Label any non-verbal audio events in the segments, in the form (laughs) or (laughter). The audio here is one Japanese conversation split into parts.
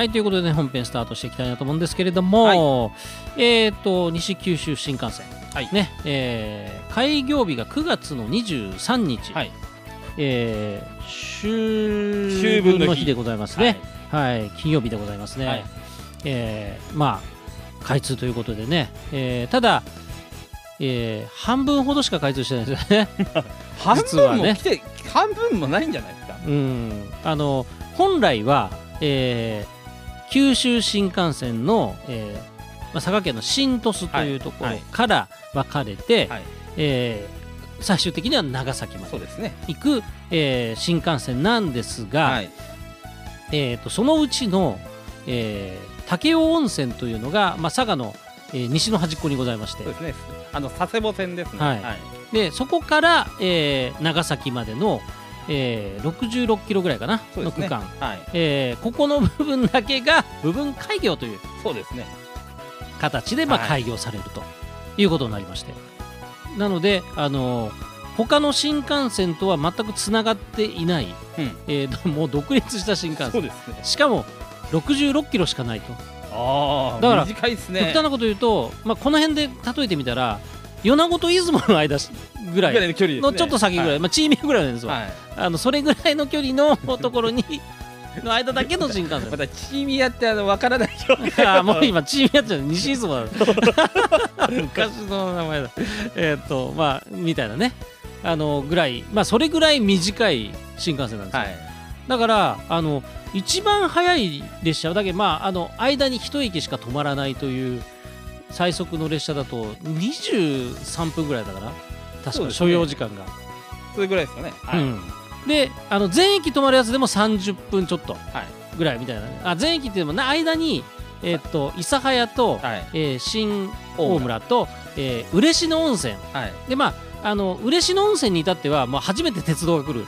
はいということでね本編スタートしていきたいなと思うんですけれども、えっ、と西九州新幹線、はい。ねえー開業日が9月の23日、はい。えー秋秋分の日でございますね、はい。金曜日でございますね、はい。えーまあ開通ということでね、えーただ、えー半分ほどしか開通してないですよ (laughs) ね。半分も来て、半分もないんじゃないですか？うん、あの本来は、えー九州新幹線の、えーまあ、佐賀県の新鳥栖というところはいから分かれて、はい。えー最終的には長崎まで行く、えー新幹線なんですが、はい。えー、とそのうちの、えー武雄温泉というのが、まあ、佐賀の、えー西の端っこにございまして。そうですね。あの佐世保線ですね。はい。でそこから、えー長崎までの、えー66キロぐらいかな、ね。の区間、はい。えーここの部分だけが部分開業というそうですね。形で、まあ、はい。開業されるということになりまして、なので、あの他の新幹線とは全くつながっていない、うん。えー (laughs) もう独立した新幹線。そうですね。しかも66キロしかないと。ああだから短いですね。極端なこと言うと、まあ、この辺で例えてみたら米子と出雲の間ぐらいの距離のちょっと先ぐらい、まあ、チームぐらいなんですわ、はい。あのそれぐらいの距離のところにの間だけの新幹線。(laughs) またチーミヤってあの分からない表 (laughs) あーもう今チームやっちゃう西出雲だ。(laughs) 昔の名前だ。えーっとまあみたいなね。あのぐらいまあそれぐらい短い新幹線なんですよ、はい。だからあの一番早い列車だけまああの間に一駅しか止まらないという最速の列車だと23分ぐらいだから確か所要時間が、それぐらいですかね。はい。うん。であの全駅止まるやつでも30分ちょっとはい。ぐらいみたいなね。あ全駅っていうのもな間にえーっと諫早と、はい。えー新大村と、えー嬉野温泉。はい。でまああの嬉野温泉に至ってはもう初めて鉄道が来る。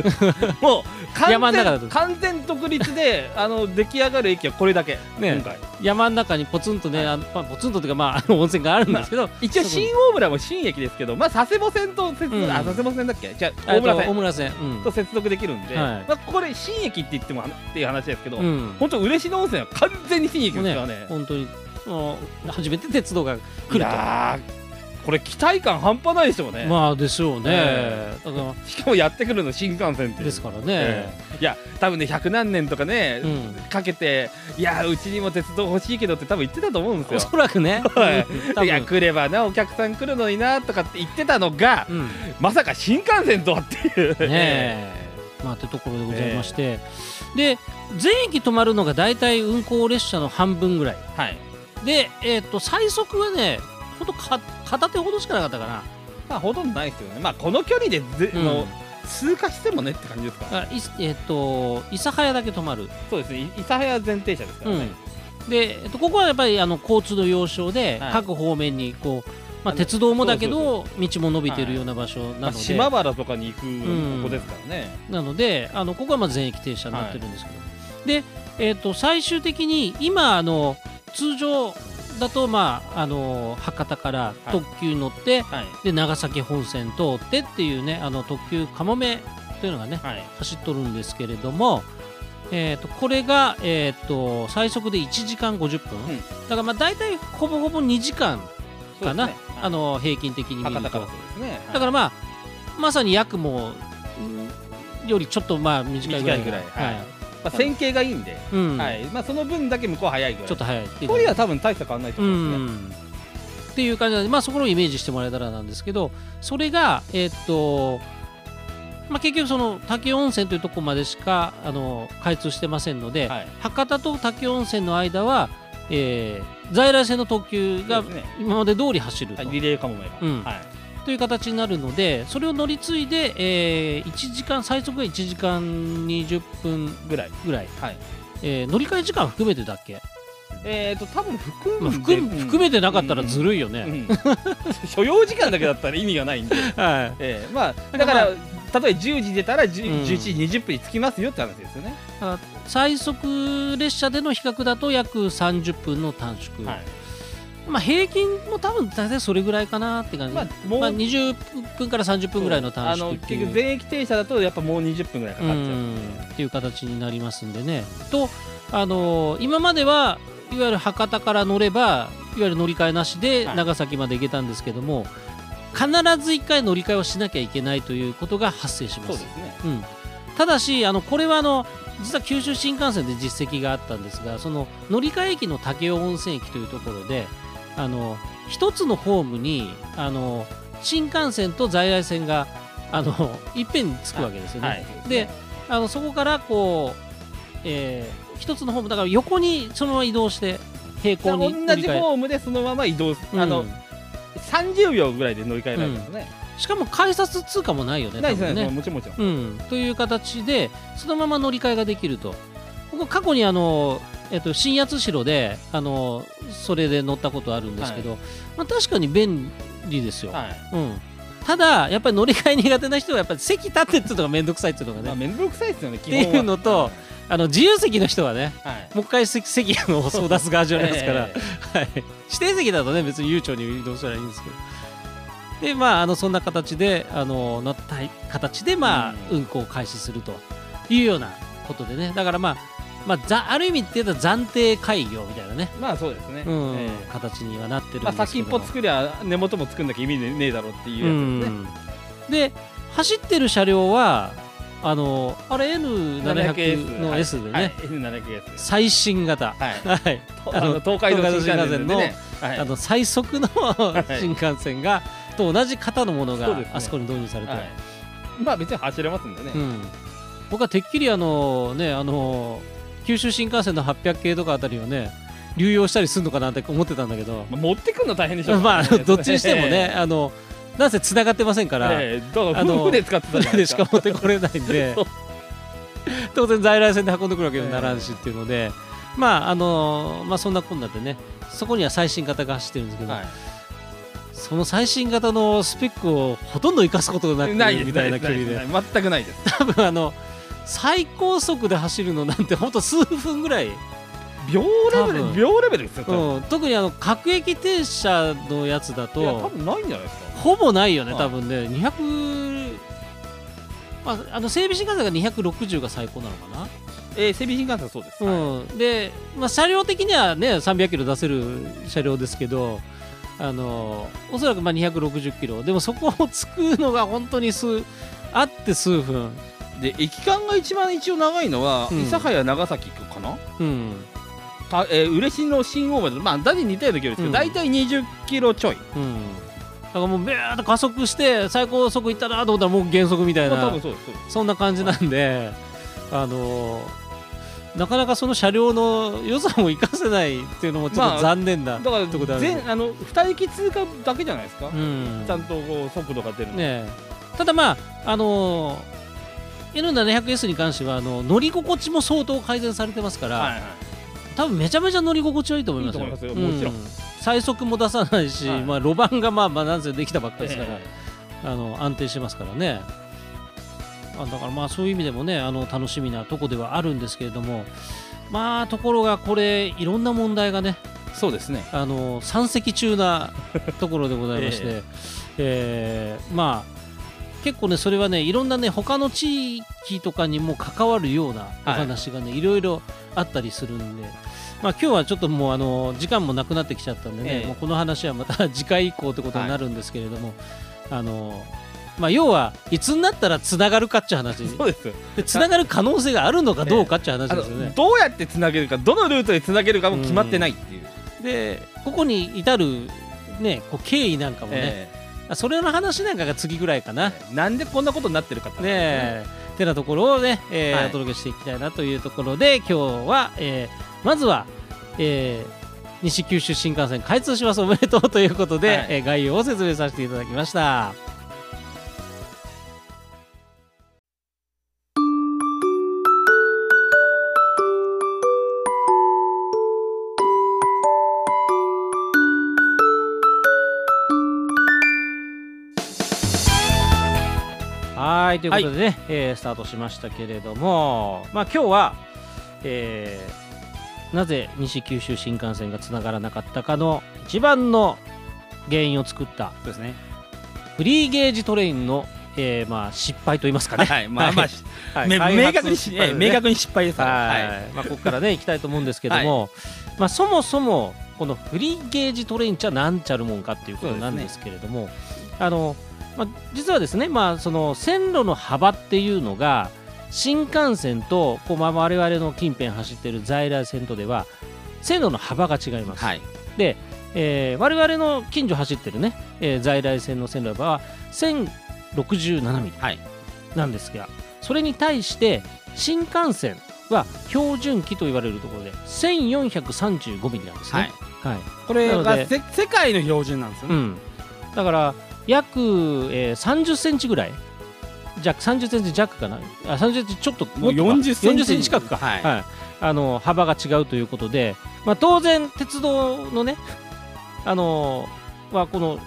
(laughs) もう完全山の中だと。完全独立であの出来上がる駅はこれだけね今回。山の中にポツンとね、はい。あのまあ、ポツンとっていうかまああの温泉があるんですけど、一応そこ新大村も新駅ですけどまあ佐世保線と接続、うん。あ佐世保線だっけ？じゃ大村線。大村線、うん。と接続できるんで、はい。まあ、これ新駅って言ってもっていう話ですけど、うん。本当嬉野温泉は完全に新駅ですからね。本当に。初めて鉄道が来いるとこれ期待感半端ないでしょうね、まあでしょうね、えだかしかもやってくるの新幹線っていう。らですからね、ええ。いや多分ね100何年とかね、うん。かけていやうちにも鉄道欲しいけどって多分言ってたと思うんですおよそらくね、(laughs) はい。や来ればなお客さん来るのになとかって言ってたのが、うん、ねまさか新幹線とはっていう。え。まあってところでございまして、で全駅止まるのが大体運行列車の半分ぐらい。はい。で、えっと最速はねほんとか片手ほどしかなかったかな。まあほとんどないですよね。まあこの距離でぜ、うん。の通過してもねって感じですかあいえっ、と諫早だけ止まる、そうですね。い諫早前提車ですからね、で、えっと、ここはやっぱりあの交通の要衝で、はい。各方面にこう、まあ、鉄道もだけど道も伸びてるような場所なまあ、ので、島原とかに行くんここですからね、なのであのここはまあ全駅停車になってるんですけど、で、えっと最終的に今あの通常だと、まあ、あの博多からはい。特急に乗って、はい。で長崎本線通ってっていうねあの特急かもめというのがねはい。走っとるんですけれども、えー、とこれが、えー、と最速で1時間50分、うん。だからまあ大体ほぼほぼ2時間かな、そうですね。あの平均的に見ると。ね。だからまあまさに約もうんよりちょっとまあ短いぐらいぐらい。はい。はいまあ、線形がいいんで、うん。はい。まあ、その分だけ向こう早いぐらい。ちょっと早いっていう距離は多分大差変わらないとう思うんですね、ん。っていう感じなんで、まあ、そこをイメージしてもらえたらなんですけどそれが、えーっとまあ、結局その武雄温泉というところまでしかあの開通してませんので、はい。博多と武雄温泉の間は、えー在来線の特急が今まで通り走ると,、はい、リレーかもめが、うん。はい、という形になるのでそれを乗り継いで、えー1時間最速が1時間20分ぐらいぐらい、はい。えー乗り換え時間含めてだっけ、えーと多分含まあ、んで含含めてなかったらずい、るいよね。うん。うん。所要時間だけだったら意味がないんで、(laughs) はい。えーまあだからら例えば10時出たら10うん。11時20分に着きますよって話ですよね、最速列車での比較だと約30分の短縮、はいまあ平均も多分大体それぐらいかなって感じ、まあもう、まあ、20分から30分ぐらいの短あの縮っていう。結局全駅停車だとやっぱもう20分ぐらいかかっちゃう、うん。っていう形になりますんでね。と、あのー今まではいわゆる博多から乗ればいわゆる乗り換えなしではい。長崎まで行けたんですけども、必ず1回乗り換えをしなきゃいけないということが発生します。そうですね。うん、ただしあのこれはあの実は九州新幹線で実績があったんですがその乗り換え駅の武雄温泉駅というところであの一つのホームにあの新幹線と在来線があのいっぺんにつくわけですよね。はい。であのそこからこう、えー一つのホームだから横にそのまま移動して平行に乗同じホームでそのまま移動す、うん。あの30秒ぐらいで乗り換えられるんですね、しかも改札通過もないよねないですね。もちろんもちろん、うん、という形でそのまま乗り換えができると。僕過去にあの、えっと、新八代であのそれで乗ったことあるんですけど、まあ、確かに便利ですよ、はい。うん、ただやっぱり乗り換え苦手な人はやっぱり席立ってっていうのが面倒くさいっていうのがまあね、面倒くさいですよね基っていうのとは。あの自由席の人はねはい。もう一回席席あのを出す側じゃないですから、(laughs) ええはい、指定席だとね別に悠長に移動したらいいんですけど。でまああのそんな形であのなった形でまあ、うん。運行を開始するというようなことでね。だからまあまあ、ざある意味って言うと暫定開業みたいなね、まあそうですね、うん。え形にはなってるんですけども。先っぽ作りゃ根元も作んなきゃ意味ねえだろうっていううやつですね、ん。で走ってる車両はあのあれ N700 の S でね、はい。N700S です最新型。はい。(laughs) はい。あの東海道新幹線でね。はい。あの最速の新幹線がと同じ型のものがそうですね。あそこに導入されて、はい。まあ別に走れますんでね、うん、僕はてっきりあのねあの九州新幹線の800系とかあたりをね流用したりするのかなって思ってたんだけど、まあ持ってくんの大変でしょう。(laughs) まあ (laughs) どっちにしてもね、えあのなんせ繋がってませんから、ええだからあの夫婦で使ってたじゃでしすか。(laughs) か持ってこれないんで。当然在来線で運んでくるわけにはならんしっていうので、まああのまあそんなこんなでねそこには最新型が走ってるんですけど、はい。その最新型のスペックをほとんど生かすことがなくないみたいな距離で。全くないです。多分あの最高速で走るのなんてほんと数分ぐらい、秒レベル秒レベルですようん、特にあの各駅停車のやつだいや多と分ないんじゃないですか。ほぼないよねはい。多分ね。200まあ、あの整備新幹線が260が最高なのかな、えー、整備新幹線はそうです、はい。うん、で、まあ、車両的にはね300キロ出せる車両ですけどあのおそらくまあ260キロ。でもそこをつくのが本当に数あって数分で駅間が一番一応長いのは、うん。諫早長崎かな？うん。た、えー、嬉野新大町まあ大体似たような距離ですけど、うん。大体20キロちょい、うん。だからもうビューッと加速して最高速いったなと思ったらもう減速みたいまあ、多な分そうですそんな感じなんであのなかなかその車両の良さも生かせないっていうのもちょっとまあ残念な、だからとこだね全あの2駅通過だけじゃないですか、うん。ちゃんとこう速度が出るの、ねえ。ただまああの N700S に関してはあの乗り心地も相当改善されてますから、はいはい。多分めちゃめちゃ乗り心地はいいと思いますよ。いいすよ。もちろん。最速も出さないし、はいまあ、路盤がまあまあなんせできたばっかりですから、えあの安定してますからね。あだからまあそういう意味でもねあの楽しみなとこではあるんですけれどもまあところがこれいろんな問題がねえそうですね。あの山積中なところでございまして、(laughs) えーまあ結構ねそれはねいろんなね他の地域とかにも関わるようなお話がね、い、ろいろあったりするんで。まあ、今日はちょっともうあの時間もなくなってきちゃったんでね、ええ。もうこの話はまた (laughs) 次回以降ということになるんですけれども、あのまあ、要はいつになったらつながるかっていう話。そうです。でつながる可能性があるのかどうかっていう話あですよね。の。どうやってつなげるかどのルートでつなげるかも決まってないっていう、でここに至る、ね、こう経緯なんかもね、えそれの話なんかが次ぐらいかな。えなんでこんなことになってるかってね。え。てなところをね、えーはい。お届けしていきたいなというところで今日は、えーまずは、えー西九州新幹線開通します。おめでとうということで、はい。えー概要を説明させていただきました。はいということでね、えースタートしましたけれども、まあ、今日は、えーなぜ西九州新幹線がつながらなかったかの一番の原因を作ったそうですね。フリーゲージトレインの、えーまあ、失敗と言いますかね。はいまあまあ明確にし、失敗ですね。ええ明確に失敗ですはい、はい。まあ、ここからね行きたいと思うんですけども、まあ、そもそもこのフリーゲージトレインっちゃなんちゃるもんかっていうことなんですけれども、あのまあ、実はですね、まあ、その線路の幅っていうのが新幹線とこう、まあ、我々の近辺走ってる在来線とでは線路の幅が違います。はい。で、えー我々の近所走ってるね、えー在来線の線路の幅は1067ミリはい。なんですがそれに対して新幹線は標準機と言われるところで1435ミリなんですはい。ね。はい。これがせ世界の標準なんですよね、うん、だから約、えー、30センチぐらい。弱30センチ弱かな。あ30センチちょっともうっとか。40センチ。40センチ近くか、はい。あの幅が違うということで、まあ、当然鉄道のねあのはこの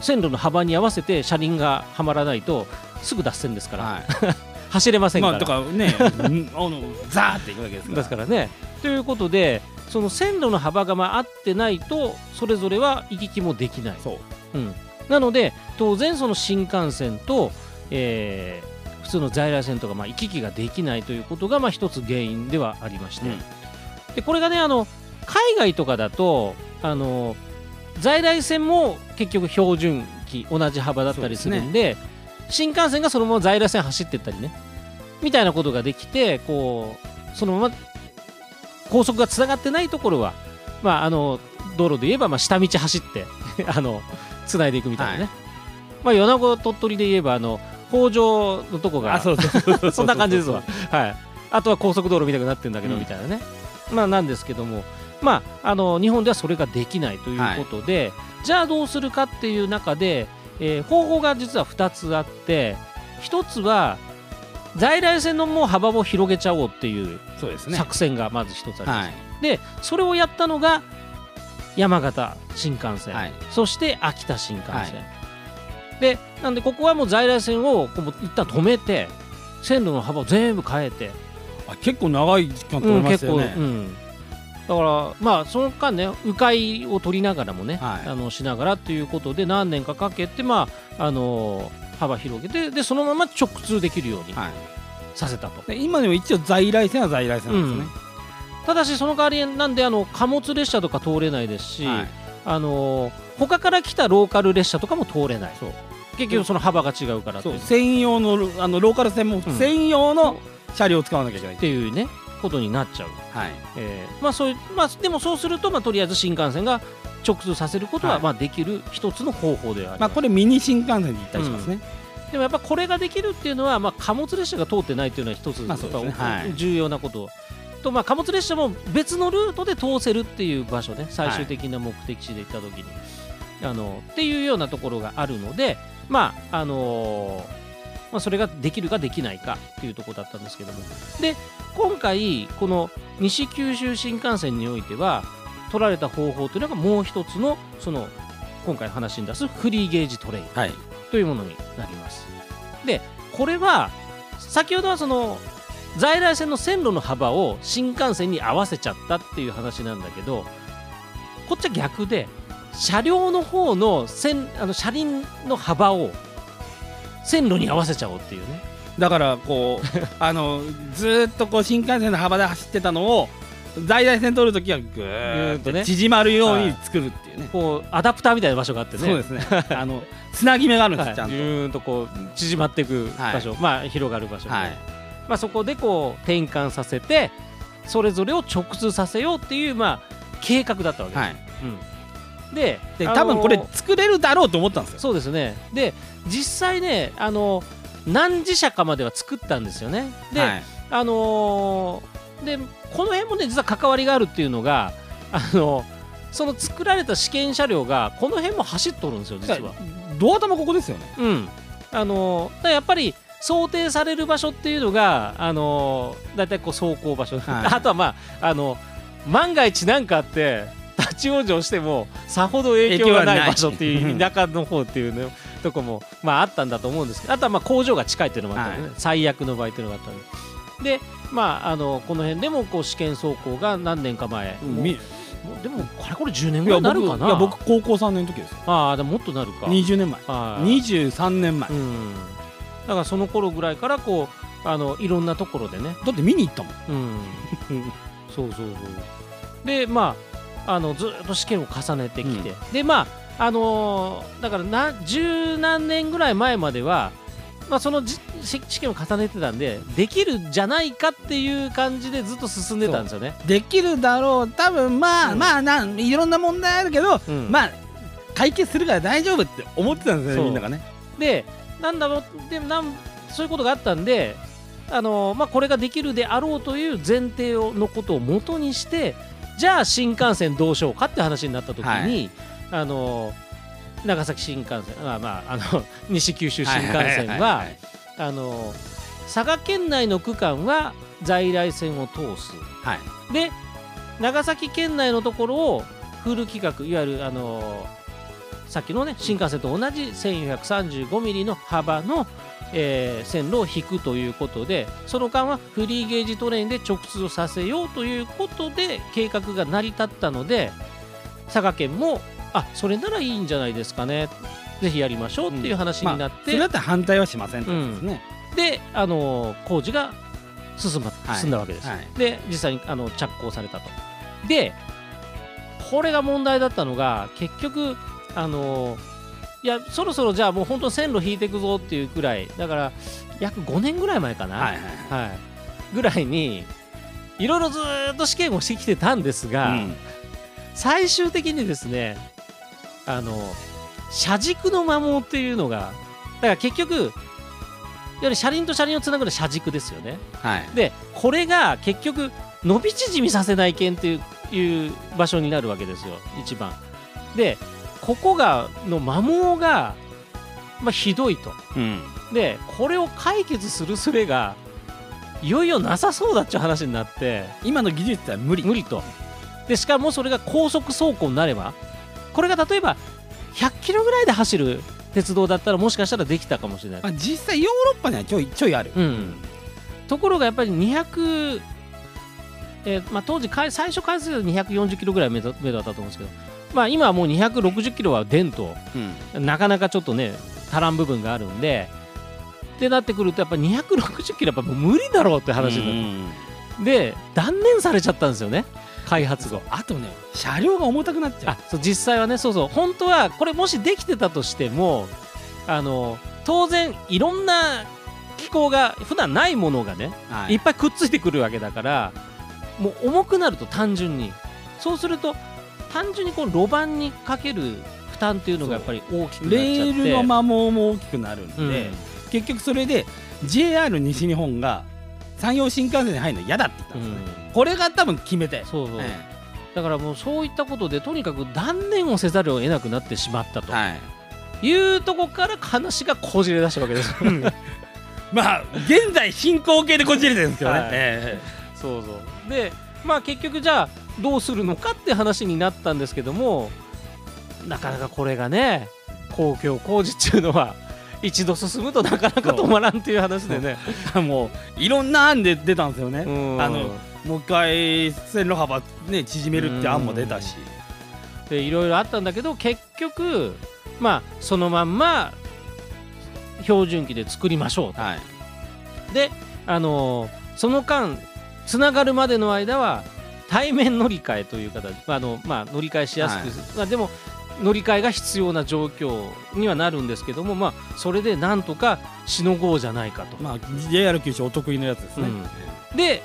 線路の幅に合わせて車輪がはまらないとすぐ脱線ですから、はい。(laughs) 走れませんから。まあとかねうん (laughs) あのザーっていくわけですから。ですからね。ということでその線路の幅がまあ合ってないとそれぞれは行き来もできない。そう。うん、なので当然その新幹線と、えー普通の在来線とかまあ行き来ができないということがまあ一つ原因ではありまして、うん。でこれがねあの海外とかだとあの在来線も結局標準機同じ幅だったりするんで新幹線がそのまま在来線走ってったりねみたいなことができてこうそのまま高速がつながってないところは、まあ、あの道路で言えばまあ下道走って (laughs) あのつないでいくみたいなね、はいまあ、米子鳥取で言えばあの北条のとこがあそんな感じですわ。はい。あとは高速道路みたいになってるんだけど、うんみたいなね。まあなんですけども、まああの日本ではそれができないということで、じゃあどうするかっていう中で、えー方法が実は2つあって、1つは在来線のもう幅を広げちゃおうっていうそうですね作戦がまず1つあります。はいで、それをやったのが山形新幹線、はい。そして秋田新幹線。はい。で、なんでここはもう在来線をこう一旦止めて、線路の幅を全部変えて、あ結構長い時間取れうん、結構、ますよね、うん、だからまあその間ね迂回を取りながらもね、はい。あのしながらということで何年かかけてまああの幅広げてでそのまま直通できるようにはい。させたと、で今でも一応在来線は在来線なんですね、ただしその代わりなんであの貨物列車とか通れないですし、はい。あの他から来たローカル列車とかも通れない。結局その幅が違うからそう。専用のあのローカル線もうん。専用の車両を使わなきゃいけない、っていうねことになっちゃう、はい。えーまあそういうまあでもそうするとまあとりあえず新幹線が直通させることははい。まあできる一つの方法ではあります、まあこれミニ新幹線で行ったりしますね、でもやっぱこれができるっていうのはまあ貨物列車が通ってないっていうのは一つまあね。重要なこととまあ貨物列車も別のルートで通せるっていう場所ね最終的な目的地で行った時に、あのっていうようなところがあるのでまああのーまあ、それができるかできないかっていうところだったんですけども。で今回この西九州新幹線においては取られた方法というのがもう一つのその今回話に出すフリーゲージトレインはい。というものになります。でこれは先ほどはその在来線の線路の幅を新幹線に合わせちゃったっていう話なんだけどこっちは逆で車両の方の線あの車輪の幅を線路に合わせちゃおうっていうね。だからこう (laughs) あのずーっとこう新幹線の幅で走ってたのを在来線通るときはぐぐーっとね。縮まるように作るっていうね、こうアダプターみたいな場所があってね。そうですね。あのつなぎ目があるんです、はい、ちゃんと。ーんとこう縮まっていく場所、まあ広がる場所、はいまあ、そこでこう転換させてそれぞれを直通させようっていう、まあ、計画だったわけです、はい。うん、でで多分これ作れるだろうと思ったんですよ。そうですね。で実際ねあの何自社かまでは作ったんですよね。で、はい。あのーでこの辺もね実は関わりがあるっていうのがあのその作られた試験車両がこの辺も走っとるんですよ実は。ドア玉ここですよね。うん、あのだからやっぱり想定される場所っていうのがあのだいたいこう走行場所、はい。(laughs) あとはまああの万が一何かあって立ち往生してもさほど影響がない影響はない。場所っていう (laughs) 田舎の方っていうねとこもまああったんだと思うんですけどあとはまあ工場が近いっていうのもあったんでね、最悪の場合っていうのがあったんででまああのこの辺でもこう試験走行が何年か前、もうみもうでもかれこれ10年ぐらいになる僕かな？いや僕高校3年の時ですよ。ああでももっとなるか。20年前。はい。23年前。だうんだからその頃ぐらいからこうあのいろんなところでね。って見に行ったもん。うん。(laughs) そうそうそう。でまああのずっと試験を重ねてきて、でまああのーだからな十何年ぐらい前までは、まあ、そのじ試試験を重ねてたんでできるんじゃないかっていう感じでずっと進んでたんですよね。できるだろう。多分まあ、うん。まあなんいろんな問題あるけど、うん。まあ解決するから大丈夫って思ってたんですよねみんながね。でなんだろうでなんそういうことがあったんで、あのーまあ、これができるであろうという前提をのことを元にしてじゃあ新幹線どうしようかって話になった時に、はい。あのー長崎新幹線まあまああの (laughs) 西九州新幹線はあのー佐賀県内の区間は在来線を通す。はい。で長崎県内のところをフル規格いわゆるあのーさっきのね新幹線と同じ1435ミリの幅の、えー線路を引くということでその間はフリーゲージトレインで直通をさせようということで計画が成り立ったので佐賀県もあそれならいいんじゃないですかね。ぜひやりましょうっていう話になって、それだったら反対はしませんってことですね、であのー工事が進,、まはい。進んだわけです。はい。で実際にあの着工されたと。でこれが問題だったのが結局あのいやそろそろじゃあもう本当に線路引いていくぞっていうくらいだから約5年ぐらい前かな、はいはいはいぐらいにいろいろずーっと試験をしてきてたんですが、うん最終的にですねあの車軸の摩耗っていうのがだから結局いわゆる車輪と車輪をつなぐのは車軸ですよね。はいでこれが結局伸び縮みさせない件っていういう場所になるわけですよ一番。でここがの摩耗が、まあ、ひどいと。うんでこれを解決する術がいよいよなさそうだっちゅう話になって今の技術は無理無理と。でしかもそれが高速走行になればこれが例えば100キロぐらいで走る鉄道だったらもしかしたらできたかもしれないま。あ、実際ヨーロッパにはちょいちょいある、うん、ところがやっぱり200、えーまあ、当時最初開発で240キロぐらい目だったと思うんですけど、まあ、今はもう260キロは出んとうん。なかなかちょっとね足らん部分があるんでってなってくるとやっぱ260キロやっぱ無理だろうって話になって、で断念されちゃったんですよね開発後。あとね車両が重たくなっちゃあそう実際はねそうそう。本当はこれもしできてたとしてもあの当然いろんな機構が普段ないものがねう、はいっぱいくっついてくるわけだからもう重くなると単純に。そうすると単純にこの路盤にかける負担っていうのがやっぱり大きくなっちゃって。レールの摩耗も大きくなるんで、うん。結局それで JR 西日本が山陽新幹線に入るの嫌だって言ったうんですよ。ね、ん。これが多分決めて、そうそう、えだからもうそういったことでとにかく断念をせざるを得なくなってしまったと。えはい。いうとこから話がこじれ出したわけです。(laughs) まあ現在進行形でこじれてるんですけどね、はい。え。そうそう。でまあ結局じゃあどうするのかって話になったんですけどもなかなかこれがね公共工事っていうのは一度進むとなかなか止まらんっていう話でね。えもういろんな案で出たんですよね、うん。あのもう一回線路幅ね縮めるって案も出たし、でいろいろあったんだけど結局まあそのまんま標準機で作りましょうと。はい。であのーその間つながるまでの間は対面乗り換えという形あの、まあ、乗り換えしやすく、はい。まあ、でも乗り換えが必要な状況にはなるんですけども、まあ、それでなんとかしのごうじゃないかと。まあ JR 九州お得意のやつですね、うん。で、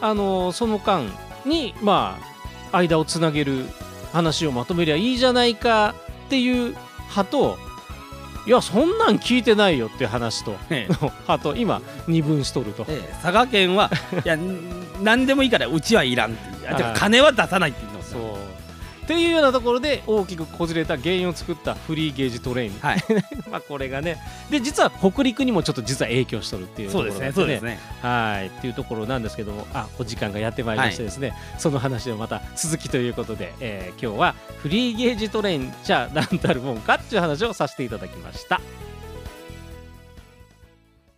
あのーその間に、まあ、間をつなげる話をまとめりゃいいじゃないかっていう派といやそんなん聞いてないよっていう話と。ええ。(laughs) 派と今二分しとると。ええ佐賀県は (laughs) いやん何でもいいからうちはいらんっていう。金は出さないって言ってますそう。よっていうようなところで大きくこじれた原因を作ったフリーゲージトレイン、はい。(laughs) まあこれがね。で実は北陸にもちょっと実は影響しとるっていうところですねそうですね。ねはい。っていうところなんですけども。あお時間がやってまいりましてですね、その話をまた続きということで、えー今日はフリーゲージトレインじゃあ何たるもんかっていう話をさせていただきました。